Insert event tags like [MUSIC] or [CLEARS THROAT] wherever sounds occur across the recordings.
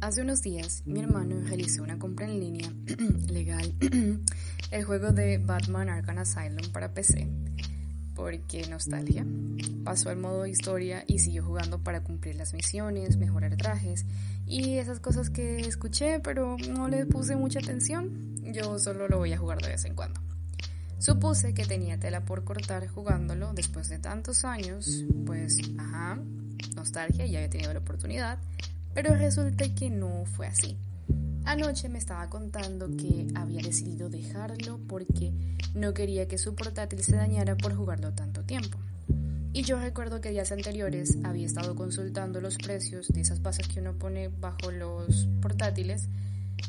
Hace unos días mi hermano realizó una compra en línea [CLEARS THROAT] legal, [CLEARS THROAT] el juego de Batman Arkham Asylum para PC, porque nostalgia. Pasó al modo historia y siguió jugando para cumplir las misiones, mejorar trajes y esas cosas que escuché pero no le puse mucha atención. Yo solo lo voy a jugar de vez en cuando. Supuse que tenía tela por cortar jugándolo después de tantos años, pues, ajá, nostalgia, ya había tenido la oportunidad, pero resulta que no fue así. Anoche me estaba contando que había decidido dejarlo porque no quería que su portátil se dañara por jugarlo tanto tiempo. Y yo recuerdo que días anteriores había estado consultando los precios de esas bases que uno pone bajo los portátiles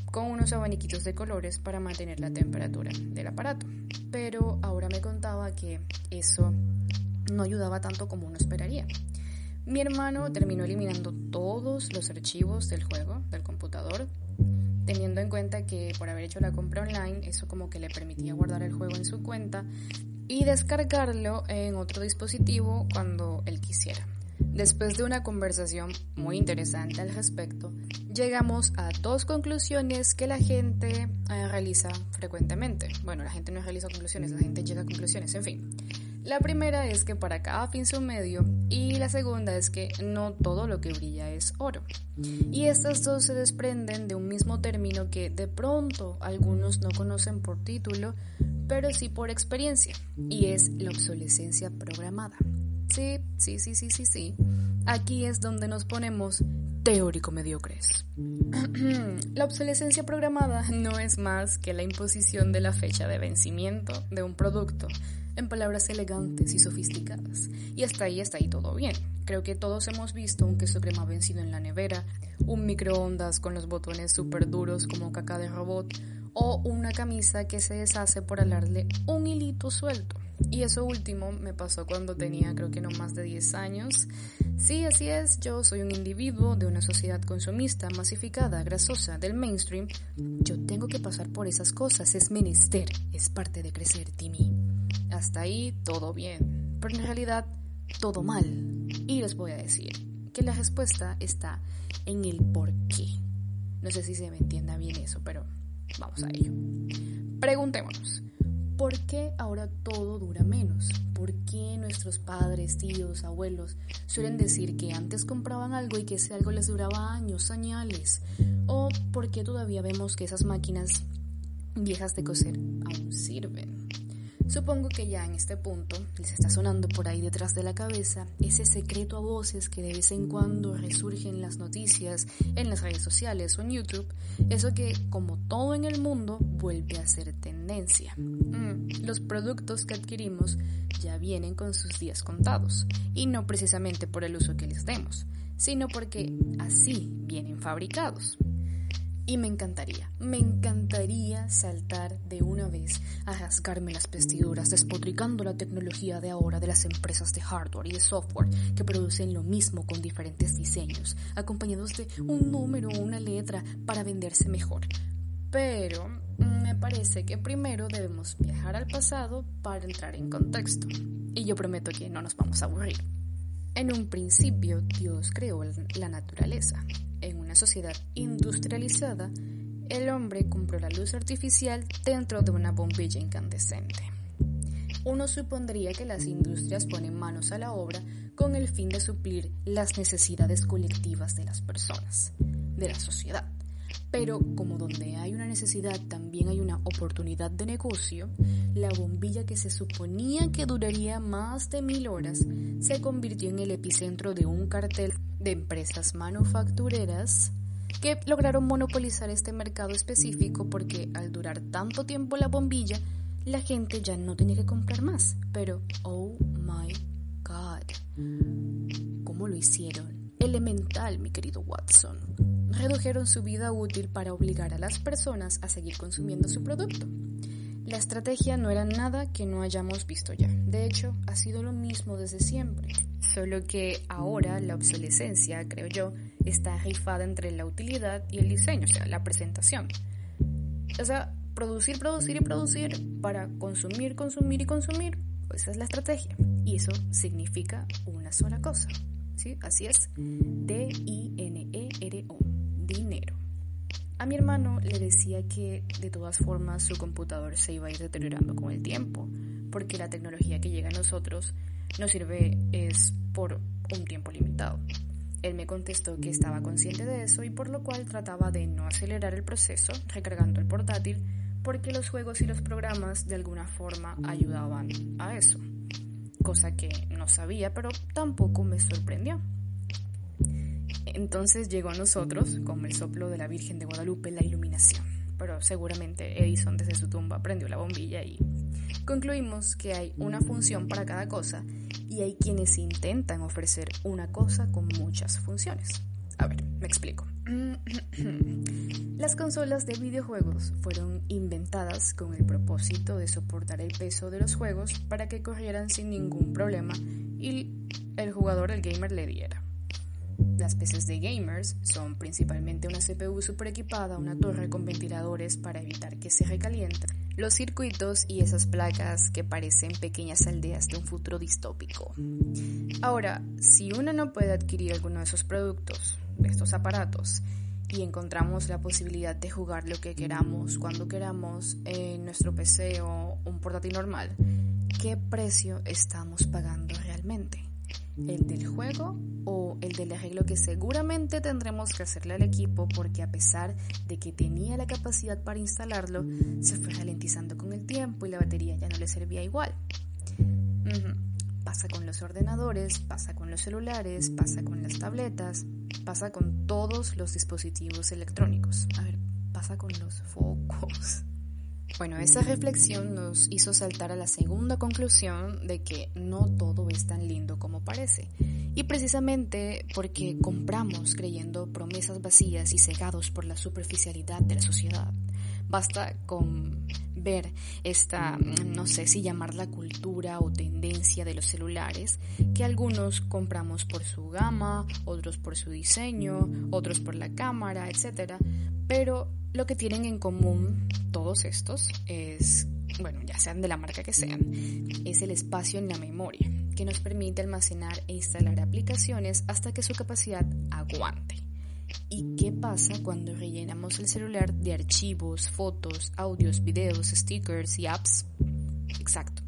con unos abaniquitos de colores para mantener la temperatura del aparato. Pero ahora me contaba que eso no ayudaba tanto como uno esperaría. Mi hermano terminó eliminando todos los archivos del juego, del computador, teniendo en cuenta que por haber hecho la compra online, eso como que le permitía guardar el juego en su cuenta y descargarlo en otro dispositivo cuando él quisiera. Después de una conversación muy interesante al respecto, llegamos a dos conclusiones que la gente eh, realiza frecuentemente. Bueno, la gente no realiza conclusiones, la gente llega a conclusiones, en fin. La primera es que para cada fin su medio y la segunda es que no todo lo que brilla es oro. Y estas dos se desprenden de un mismo término que de pronto algunos no conocen por título, pero sí por experiencia, y es la obsolescencia programada. Sí, sí, sí, sí, sí, sí. Aquí es donde nos ponemos teórico mediocres. [CLEARS THROAT] la obsolescencia programada no es más que la imposición de la fecha de vencimiento de un producto en palabras elegantes y sofisticadas. Y hasta ahí está ahí todo bien. Creo que todos hemos visto un queso crema vencido en la nevera, un microondas con los botones súper duros como caca de robot, o una camisa que se deshace por alarle un hilito suelto. Y eso último me pasó cuando tenía creo que no más de 10 años. Sí, así es, yo soy un individuo de una sociedad consumista, masificada, grasosa, del mainstream. Yo tengo que pasar por esas cosas, es menester, es parte de crecer, Timmy. Hasta ahí todo bien, pero en realidad todo mal. Y les voy a decir que la respuesta está en el por qué. No sé si se me entienda bien eso, pero vamos a ello. Preguntémonos. ¿Por qué ahora todo dura menos? ¿Por qué nuestros padres, tíos, abuelos suelen decir que antes compraban algo y que ese algo les duraba años, añales? ¿O por qué todavía vemos que esas máquinas viejas de coser aún sirven? Supongo que ya en este punto les está sonando por ahí detrás de la cabeza ese secreto a voces que de vez en cuando resurge en las noticias, en las redes sociales o en YouTube, eso que como todo en el mundo vuelve a ser tendencia. Mm, los productos que adquirimos ya vienen con sus días contados, y no precisamente por el uso que les demos, sino porque así vienen fabricados. Y me encantaría, me encantaría saltar de una vez a rasgarme las vestiduras despotricando la tecnología de ahora de las empresas de hardware y de software que producen lo mismo con diferentes diseños, acompañados de un número o una letra para venderse mejor. Pero mm, me parece que primero debemos viajar al pasado para entrar en contexto. Y yo prometo que no nos vamos a aburrir. En un principio Dios creó la naturaleza. En una sociedad industrializada, el hombre compró la luz artificial dentro de una bombilla incandescente. Uno supondría que las industrias ponen manos a la obra con el fin de suplir las necesidades colectivas de las personas, de la sociedad. Pero como donde hay una necesidad también hay una oportunidad de negocio, la bombilla que se suponía que duraría más de mil horas se convirtió en el epicentro de un cartel de empresas manufactureras que lograron monopolizar este mercado específico porque al durar tanto tiempo la bombilla, la gente ya no tenía que comprar más. Pero, oh my god, ¿cómo lo hicieron? Elemental, mi querido Watson redujeron su vida útil para obligar a las personas a seguir consumiendo su producto. La estrategia no era nada que no hayamos visto ya. De hecho, ha sido lo mismo desde siempre. Solo que ahora la obsolescencia, creo yo, está rifada entre la utilidad y el diseño, o sea, la presentación. O sea, producir, producir y producir para consumir, consumir y consumir. Esa es la estrategia. Y eso significa una sola cosa. ¿Sí? Así es. D-I-N-E-R-O dinero. A mi hermano le decía que de todas formas su computador se iba a ir deteriorando con el tiempo, porque la tecnología que llega a nosotros nos sirve es por un tiempo limitado. Él me contestó que estaba consciente de eso y por lo cual trataba de no acelerar el proceso recargando el portátil porque los juegos y los programas de alguna forma ayudaban a eso, cosa que no sabía pero tampoco me sorprendió. Entonces llegó a nosotros, como el soplo de la Virgen de Guadalupe, la iluminación. Pero seguramente Edison desde su tumba prendió la bombilla y concluimos que hay una función para cada cosa y hay quienes intentan ofrecer una cosa con muchas funciones. A ver, me explico. Las consolas de videojuegos fueron inventadas con el propósito de soportar el peso de los juegos para que corrieran sin ningún problema y el jugador, el gamer, le diera. Las PCs de gamers son principalmente una CPU super equipada, una torre con ventiladores para evitar que se recaliente, los circuitos y esas placas que parecen pequeñas aldeas de un futuro distópico. Ahora, si uno no puede adquirir alguno de esos productos, de estos aparatos, y encontramos la posibilidad de jugar lo que queramos, cuando queramos, en nuestro PC o un portátil normal, ¿qué precio estamos pagando realmente? ¿El del juego o el del arreglo que seguramente tendremos que hacerle al equipo porque a pesar de que tenía la capacidad para instalarlo, se fue ralentizando con el tiempo y la batería ya no le servía igual? Pasa con los ordenadores, pasa con los celulares, pasa con las tabletas, pasa con todos los dispositivos electrónicos. A ver, pasa con los focos. Bueno, esa reflexión nos hizo saltar a la segunda conclusión de que no todo es tan lindo como parece. Y precisamente porque compramos creyendo promesas vacías y cegados por la superficialidad de la sociedad. Basta con ver esta, no sé si llamarla cultura o tendencia de los celulares, que algunos compramos por su gama, otros por su diseño, otros por la cámara, etc. Pero lo que tienen en común todos estos es, bueno, ya sean de la marca que sean, es el espacio en la memoria, que nos permite almacenar e instalar aplicaciones hasta que su capacidad aguante. ¿Y qué pasa cuando rellenamos el celular de archivos, fotos, audios, videos, stickers y apps? Exacto,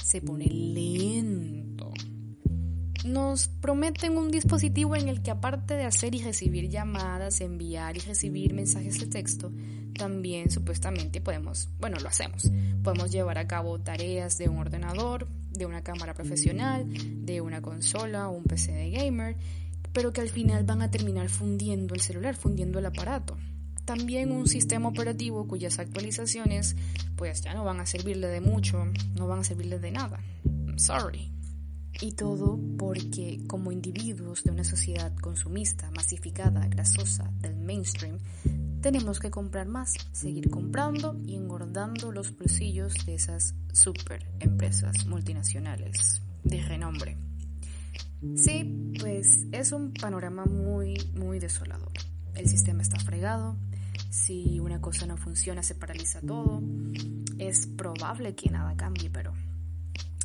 se pone lento nos prometen un dispositivo en el que aparte de hacer y recibir llamadas, enviar y recibir mensajes de texto, también supuestamente podemos, bueno, lo hacemos, podemos llevar a cabo tareas de un ordenador, de una cámara profesional, de una consola o un PC de gamer, pero que al final van a terminar fundiendo el celular, fundiendo el aparato. También un sistema operativo cuyas actualizaciones pues ya no van a servirle de mucho, no van a servirle de nada. sorry. Y todo porque como individuos de una sociedad consumista, masificada, grasosa, del mainstream, tenemos que comprar más, seguir comprando y engordando los bolsillos de esas super empresas multinacionales de renombre. Sí, pues es un panorama muy, muy desolador. El sistema está fregado, si una cosa no funciona se paraliza todo, es probable que nada cambie, pero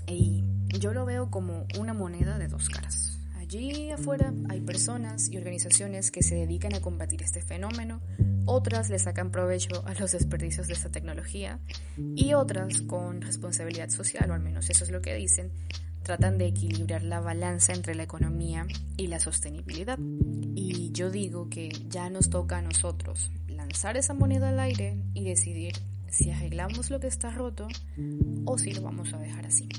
y yo lo veo como una moneda de dos caras. Allí afuera hay personas y organizaciones que se dedican a combatir este fenómeno, otras le sacan provecho a los desperdicios de esta tecnología y otras con responsabilidad social, o al menos eso es lo que dicen, tratan de equilibrar la balanza entre la economía y la sostenibilidad. Y yo digo que ya nos toca a nosotros lanzar esa moneda al aire y decidir si arreglamos lo que está roto o si lo vamos a dejar así.